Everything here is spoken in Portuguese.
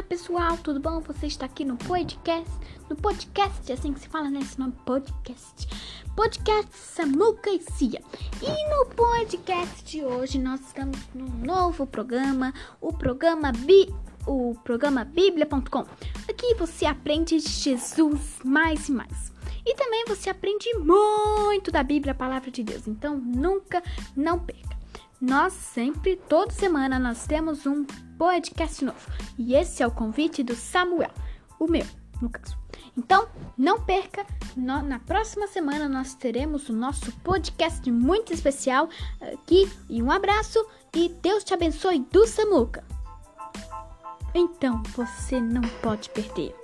pessoal, tudo bom? Você está aqui no podcast, no podcast, é assim que se fala nesse nome, podcast. Podcast Samuca e Cia. E no podcast de hoje nós estamos num novo programa, o programa Bi, o programa Bíblia.com. Aqui você aprende Jesus mais e mais. E também você aprende muito da Bíblia, a palavra de Deus. Então nunca não perca. Nós sempre, toda semana, nós temos um podcast novo. E esse é o convite do Samuel, o meu, no caso. Então, não perca, no, na próxima semana nós teremos o nosso podcast muito especial aqui. E um abraço e Deus te abençoe do Samuca. Então, você não pode perder.